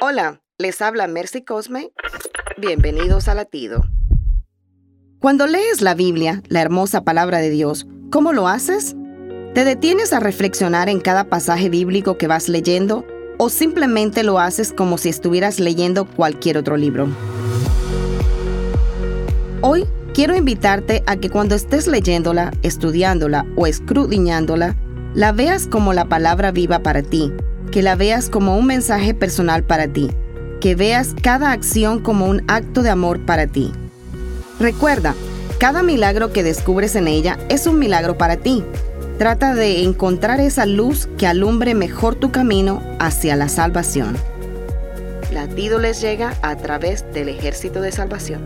Hola, les habla Mercy Cosme. Bienvenidos a Latido. Cuando lees la Biblia, la hermosa palabra de Dios, ¿cómo lo haces? ¿Te detienes a reflexionar en cada pasaje bíblico que vas leyendo o simplemente lo haces como si estuvieras leyendo cualquier otro libro? Hoy quiero invitarte a que cuando estés leyéndola, estudiándola o escudriñándola, la veas como la palabra viva para ti, que la veas como un mensaje personal para ti, que veas cada acción como un acto de amor para ti. Recuerda, cada milagro que descubres en ella es un milagro para ti. Trata de encontrar esa luz que alumbre mejor tu camino hacia la salvación. Latido les llega a través del ejército de salvación.